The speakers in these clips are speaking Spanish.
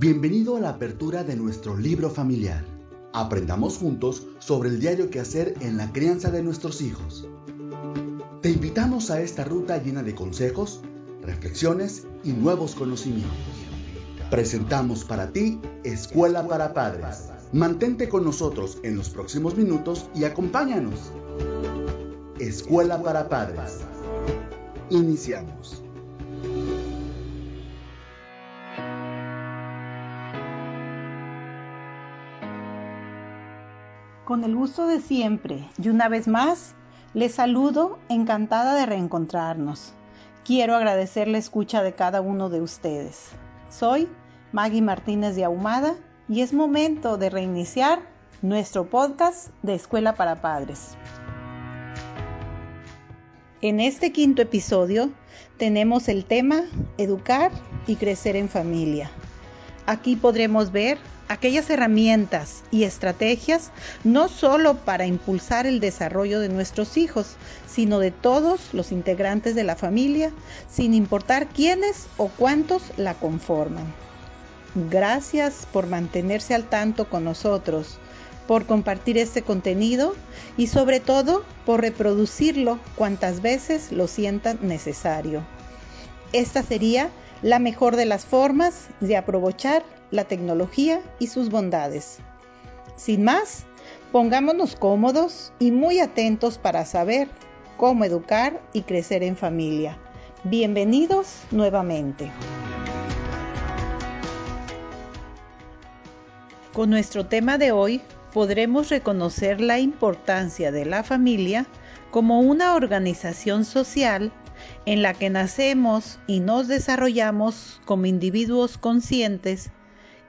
Bienvenido a la apertura de nuestro libro familiar. Aprendamos juntos sobre el diario que hacer en la crianza de nuestros hijos. Te invitamos a esta ruta llena de consejos, reflexiones y nuevos conocimientos. Presentamos para ti Escuela para Padres. Mantente con nosotros en los próximos minutos y acompáñanos. Escuela para Padres. Iniciamos. Con el gusto de siempre y una vez más, les saludo encantada de reencontrarnos. Quiero agradecer la escucha de cada uno de ustedes. Soy Maggie Martínez de Ahumada y es momento de reiniciar nuestro podcast de Escuela para Padres. En este quinto episodio tenemos el tema Educar y crecer en familia. Aquí podremos ver aquellas herramientas y estrategias no solo para impulsar el desarrollo de nuestros hijos, sino de todos los integrantes de la familia, sin importar quiénes o cuántos la conforman. Gracias por mantenerse al tanto con nosotros, por compartir este contenido y sobre todo por reproducirlo cuantas veces lo sientan necesario. Esta sería la mejor de las formas de aprovechar la tecnología y sus bondades. Sin más, pongámonos cómodos y muy atentos para saber cómo educar y crecer en familia. Bienvenidos nuevamente. Con nuestro tema de hoy podremos reconocer la importancia de la familia como una organización social en la que nacemos y nos desarrollamos como individuos conscientes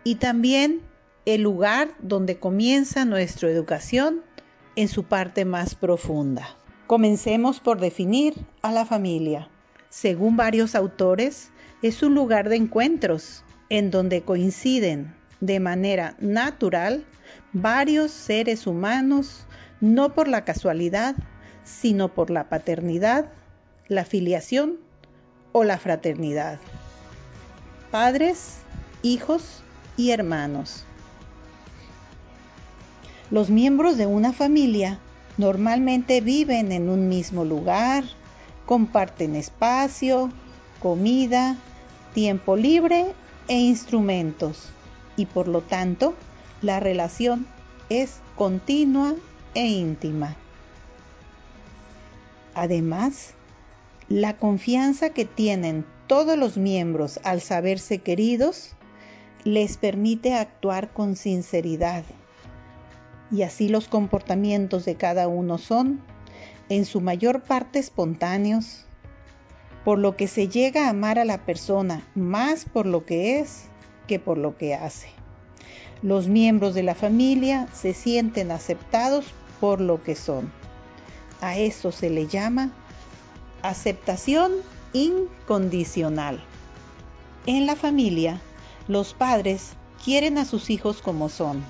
y también el lugar donde comienza nuestra educación en su parte más profunda. Comencemos por definir a la familia. Según varios autores, es un lugar de encuentros en donde coinciden de manera natural varios seres humanos, no por la casualidad, sino por la paternidad, la filiación o la fraternidad. Padres, hijos y hermanos. Los miembros de una familia normalmente viven en un mismo lugar, comparten espacio, comida, tiempo libre e instrumentos y por lo tanto la relación es continua e íntima. Además, la confianza que tienen todos los miembros al saberse queridos les permite actuar con sinceridad. Y así los comportamientos de cada uno son, en su mayor parte, espontáneos, por lo que se llega a amar a la persona más por lo que es que por lo que hace. Los miembros de la familia se sienten aceptados por lo que son. A eso se le llama aceptación incondicional. En la familia, los padres quieren a sus hijos como son.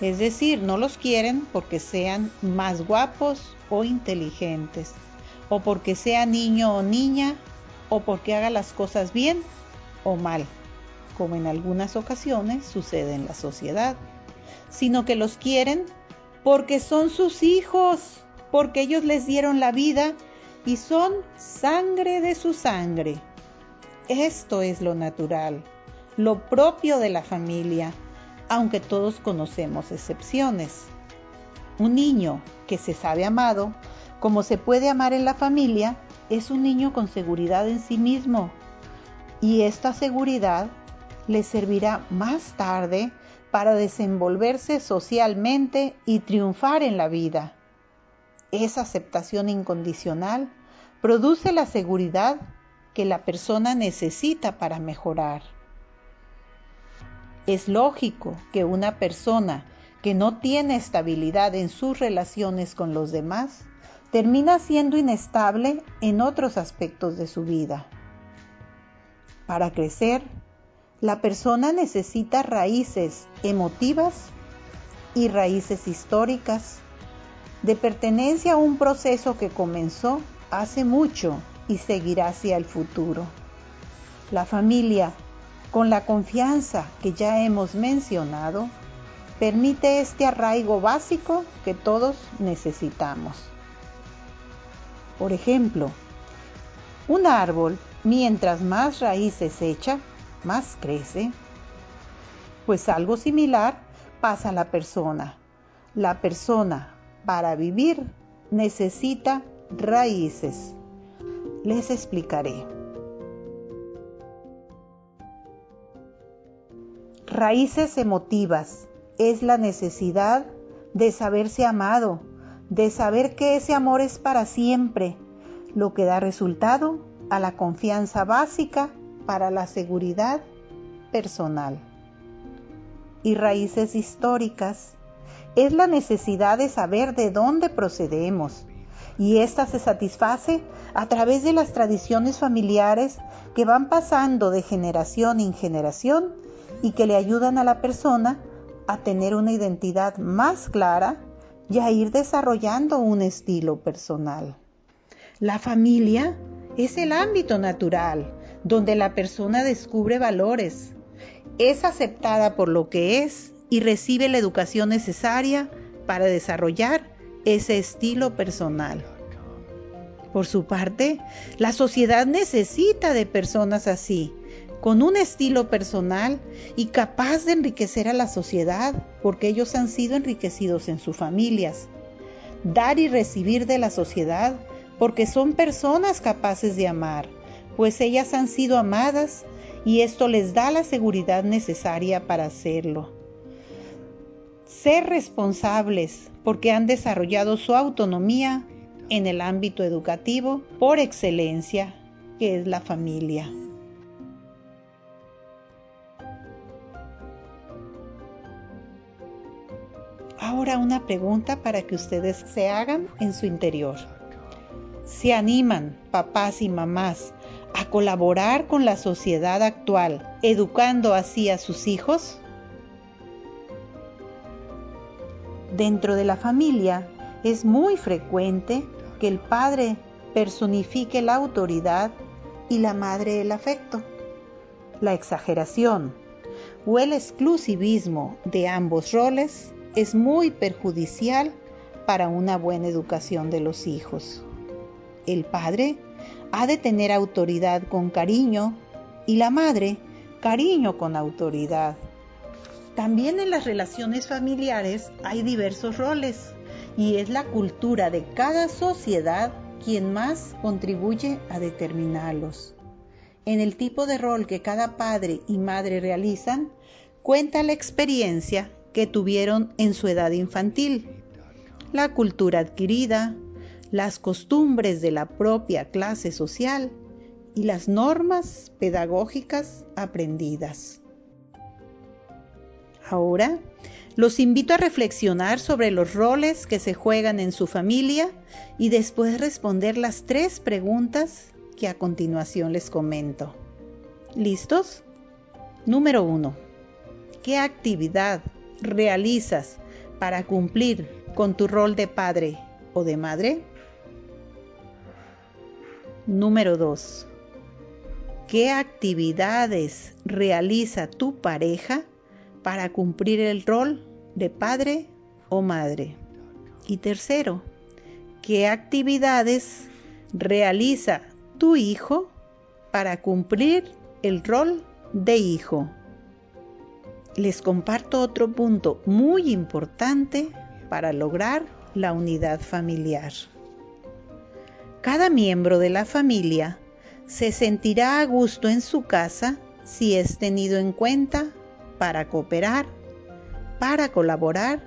Es decir, no los quieren porque sean más guapos o inteligentes, o porque sea niño o niña, o porque haga las cosas bien o mal, como en algunas ocasiones sucede en la sociedad, sino que los quieren porque son sus hijos, porque ellos les dieron la vida y son sangre de su sangre. Esto es lo natural lo propio de la familia, aunque todos conocemos excepciones. Un niño que se sabe amado, como se puede amar en la familia, es un niño con seguridad en sí mismo. Y esta seguridad le servirá más tarde para desenvolverse socialmente y triunfar en la vida. Esa aceptación incondicional produce la seguridad que la persona necesita para mejorar. Es lógico que una persona que no tiene estabilidad en sus relaciones con los demás termina siendo inestable en otros aspectos de su vida. Para crecer, la persona necesita raíces emotivas y raíces históricas de pertenencia a un proceso que comenzó hace mucho y seguirá hacia el futuro. La familia con la confianza que ya hemos mencionado, permite este arraigo básico que todos necesitamos. Por ejemplo, un árbol, mientras más raíces echa, más crece. Pues algo similar pasa a la persona. La persona, para vivir, necesita raíces. Les explicaré. Raíces emotivas es la necesidad de saberse amado, de saber que ese amor es para siempre, lo que da resultado a la confianza básica para la seguridad personal. Y raíces históricas es la necesidad de saber de dónde procedemos, y ésta se satisface a través de las tradiciones familiares que van pasando de generación en generación y que le ayudan a la persona a tener una identidad más clara y a ir desarrollando un estilo personal. La familia es el ámbito natural donde la persona descubre valores, es aceptada por lo que es y recibe la educación necesaria para desarrollar ese estilo personal. Por su parte, la sociedad necesita de personas así, con un estilo personal y capaz de enriquecer a la sociedad, porque ellos han sido enriquecidos en sus familias. Dar y recibir de la sociedad, porque son personas capaces de amar, pues ellas han sido amadas y esto les da la seguridad necesaria para hacerlo. Ser responsables, porque han desarrollado su autonomía en el ámbito educativo por excelencia, que es la familia. Ahora una pregunta para que ustedes se hagan en su interior. ¿Se animan, papás y mamás, a colaborar con la sociedad actual, educando así a sus hijos? Dentro de la familia es muy frecuente que el padre personifique la autoridad y la madre el afecto. La exageración o el exclusivismo de ambos roles es muy perjudicial para una buena educación de los hijos. El padre ha de tener autoridad con cariño y la madre cariño con autoridad. También en las relaciones familiares hay diversos roles y es la cultura de cada sociedad quien más contribuye a determinarlos. En el tipo de rol que cada padre y madre realizan, cuenta la experiencia que tuvieron en su edad infantil, la cultura adquirida, las costumbres de la propia clase social y las normas pedagógicas aprendidas. Ahora, los invito a reflexionar sobre los roles que se juegan en su familia y después responder las tres preguntas que a continuación les comento. ¿Listos? Número 1. ¿Qué actividad realizas para cumplir con tu rol de padre o de madre? Número 2. ¿Qué actividades realiza tu pareja para cumplir el rol de padre o madre? Y tercero, ¿qué actividades realiza tu hijo para cumplir el rol de hijo? Les comparto otro punto muy importante para lograr la unidad familiar. Cada miembro de la familia se sentirá a gusto en su casa si es tenido en cuenta para cooperar, para colaborar,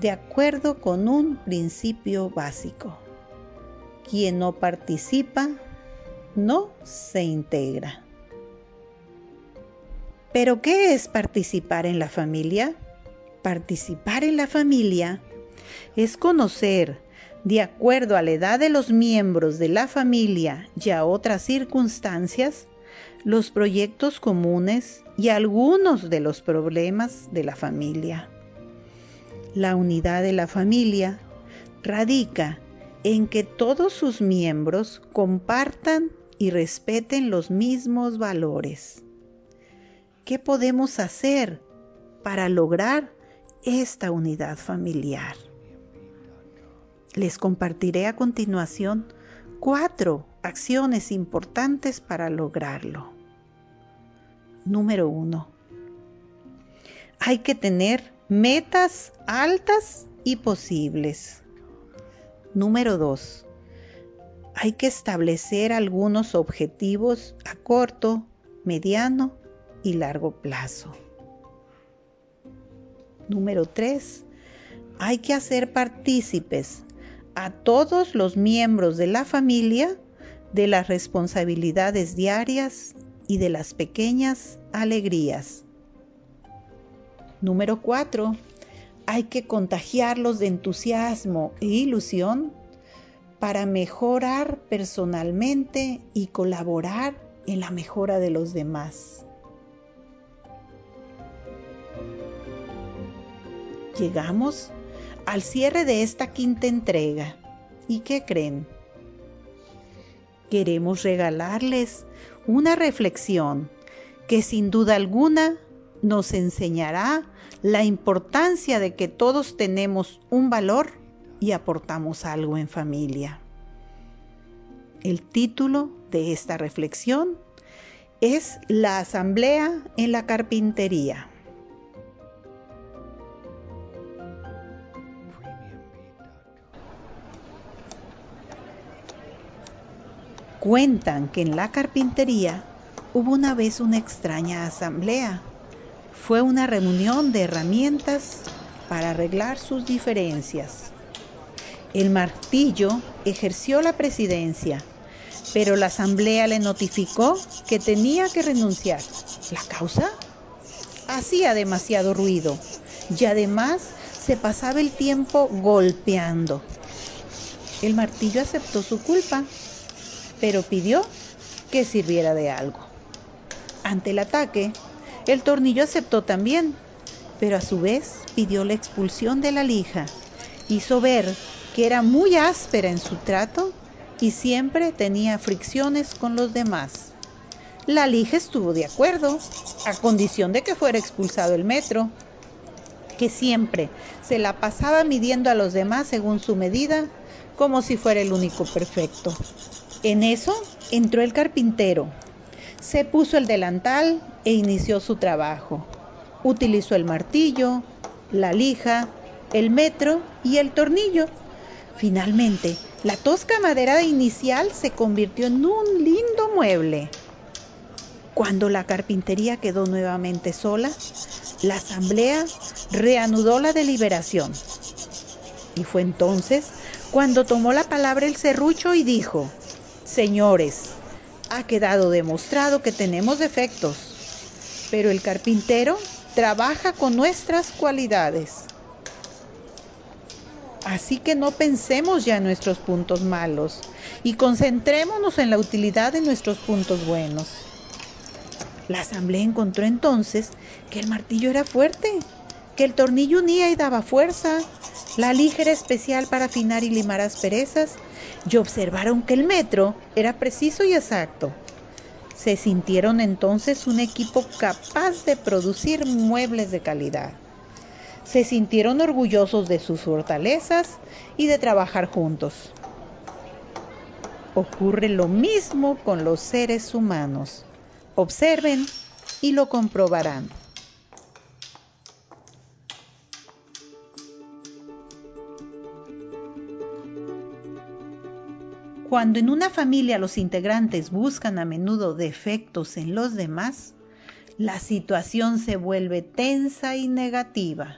de acuerdo con un principio básico. Quien no participa, no se integra. Pero ¿qué es participar en la familia? Participar en la familia es conocer, de acuerdo a la edad de los miembros de la familia y a otras circunstancias, los proyectos comunes y algunos de los problemas de la familia. La unidad de la familia radica en que todos sus miembros compartan y respeten los mismos valores. ¿Qué podemos hacer para lograr esta unidad familiar? Les compartiré a continuación cuatro acciones importantes para lograrlo. Número uno. Hay que tener metas altas y posibles. Número dos. Hay que establecer algunos objetivos a corto, mediano y largo plazo. Número tres. Hay que hacer partícipes a todos los miembros de la familia de las responsabilidades diarias y de las pequeñas alegrías. Número 4. Hay que contagiarlos de entusiasmo e ilusión para mejorar personalmente y colaborar en la mejora de los demás. Llegamos al cierre de esta quinta entrega. ¿Y qué creen? Queremos regalarles una reflexión que sin duda alguna nos enseñará la importancia de que todos tenemos un valor y aportamos algo en familia. El título de esta reflexión es La Asamblea en la Carpintería. Cuentan que en la carpintería hubo una vez una extraña asamblea. Fue una reunión de herramientas para arreglar sus diferencias. El martillo ejerció la presidencia, pero la asamblea le notificó que tenía que renunciar. ¿La causa? Hacía demasiado ruido y además se pasaba el tiempo golpeando. El martillo aceptó su culpa pero pidió que sirviera de algo. Ante el ataque, el tornillo aceptó también, pero a su vez pidió la expulsión de la lija. Hizo ver que era muy áspera en su trato y siempre tenía fricciones con los demás. La lija estuvo de acuerdo, a condición de que fuera expulsado el metro, que siempre se la pasaba midiendo a los demás según su medida, como si fuera el único perfecto. En eso entró el carpintero, se puso el delantal e inició su trabajo. Utilizó el martillo, la lija, el metro y el tornillo. Finalmente, la tosca madera inicial se convirtió en un lindo mueble. Cuando la carpintería quedó nuevamente sola, la asamblea reanudó la deliberación. Y fue entonces cuando tomó la palabra el serrucho y dijo, Señores, ha quedado demostrado que tenemos defectos, pero el carpintero trabaja con nuestras cualidades. Así que no pensemos ya en nuestros puntos malos y concentrémonos en la utilidad de nuestros puntos buenos. La asamblea encontró entonces que el martillo era fuerte, que el tornillo unía y daba fuerza, la ligera especial para afinar y limar asperezas y observaron que el metro era preciso y exacto. Se sintieron entonces un equipo capaz de producir muebles de calidad. Se sintieron orgullosos de sus fortalezas y de trabajar juntos. Ocurre lo mismo con los seres humanos. Observen y lo comprobarán. Cuando en una familia los integrantes buscan a menudo defectos en los demás, la situación se vuelve tensa y negativa.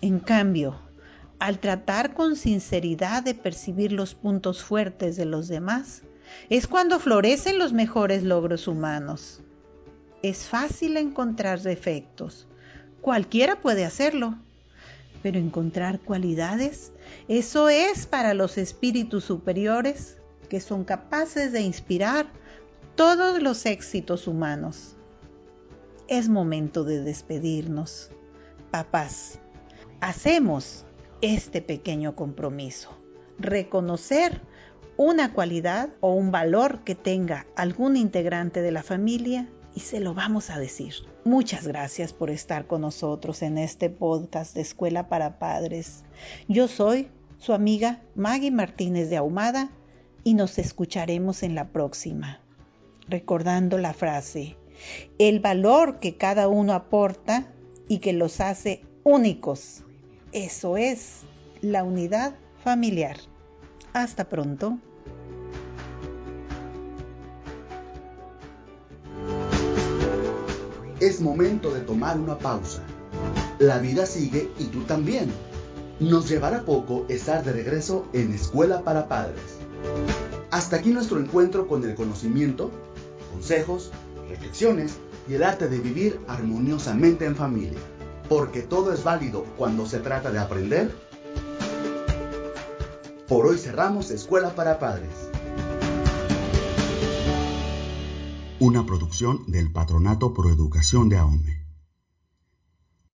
En cambio, al tratar con sinceridad de percibir los puntos fuertes de los demás, es cuando florecen los mejores logros humanos. Es fácil encontrar defectos, cualquiera puede hacerlo, pero encontrar cualidades, eso es para los espíritus superiores que son capaces de inspirar todos los éxitos humanos. Es momento de despedirnos. Papás, hacemos este pequeño compromiso. Reconocer una cualidad o un valor que tenga algún integrante de la familia y se lo vamos a decir. Muchas gracias por estar con nosotros en este podcast de Escuela para Padres. Yo soy su amiga Maggie Martínez de Ahumada y nos escucharemos en la próxima. Recordando la frase, el valor que cada uno aporta y que los hace únicos. Eso es la unidad familiar. Hasta pronto. Es momento de tomar una pausa. La vida sigue y tú también. Nos llevará poco estar de regreso en Escuela para Padres. Hasta aquí nuestro encuentro con el conocimiento, consejos, reflexiones y el arte de vivir armoniosamente en familia. Porque todo es válido cuando se trata de aprender. Por hoy cerramos Escuela para Padres. Una producción del Patronato Pro Educación de AOME.